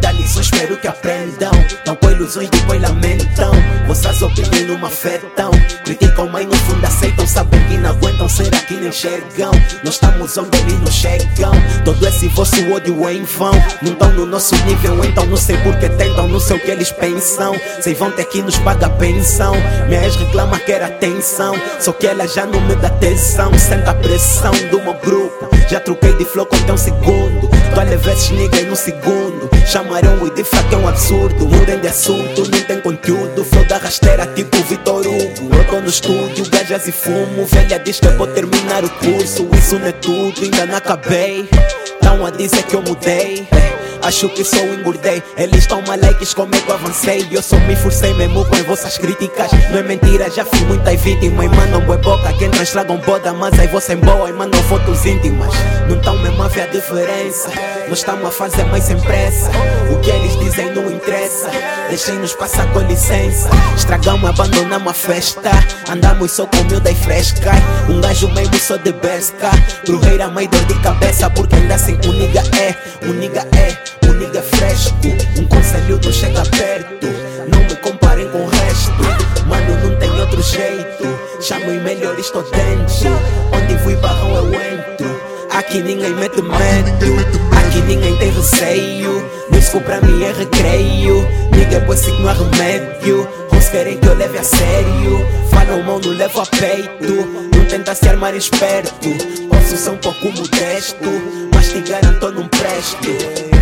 dar lições, espero que aprendam. Não com ilusões, depois lamentam. Vossas opiniões não me afetam. Criticam, mas no fundo aceitam. Sabem que não aguentam, será que nem enxergam? Nós estamos onde eles não chegam. Todo esse vosso ódio é em vão. Não estão no nosso nível, então não sei porque tentam. Não sei o que eles pensam. Sei vão ter que nos pagar pensão. Minhas reclamam quer atenção. Só que ela já não me dá atenção. Senta a pressão do meu grupo. Já troquei de flow com um segundo. Vale vezes ninguém no segundo. Chamaram o de fraco é um absurdo. Mudem de assunto, não tem conteúdo. Flow da rasteira tipo Vitor Hugo. Eu tô no estúdio, gajas e fumo. Velha diz que vou terminar o curso. Isso não é tudo, ainda não acabei. Tão a dizer que eu mudei. Acho que só engordei. Eles estão likes como é que eu avancei. Eu só me forcei mesmo com as vossas críticas. Não é mentira, já fui muitas vítimas. E mandam boa boca, quem não estragam boda. Mas aí você boa e mandam fotos íntimas. Não estão mesmo a ver a diferença. Nós estamos a fazer mais sem pressa. O que eles dizem não interessa. Deixem-nos passar com licença. Estragamos, abandonamos a festa. Andamos só com miúda e fresca. Um gajo mesmo só de besca. Brujeira, meio dor de cabeça. Porque ainda assim o é, niga é. O nigga é um conselho não chega perto. Não me comparem com o resto, mano, não tem outro jeito. Chamem melhor, estou dentro. Onde fui barrão eu entro. Aqui ninguém mete medo, aqui ninguém tem receio. Músico pra mim é recreio, nigga, pois signo é remédio. Uns querem que eu leve a sério, falam mal, não levo a peito. Não tenta se armar esperto, posso ser um pouco modesto, mas te garanto, não presto.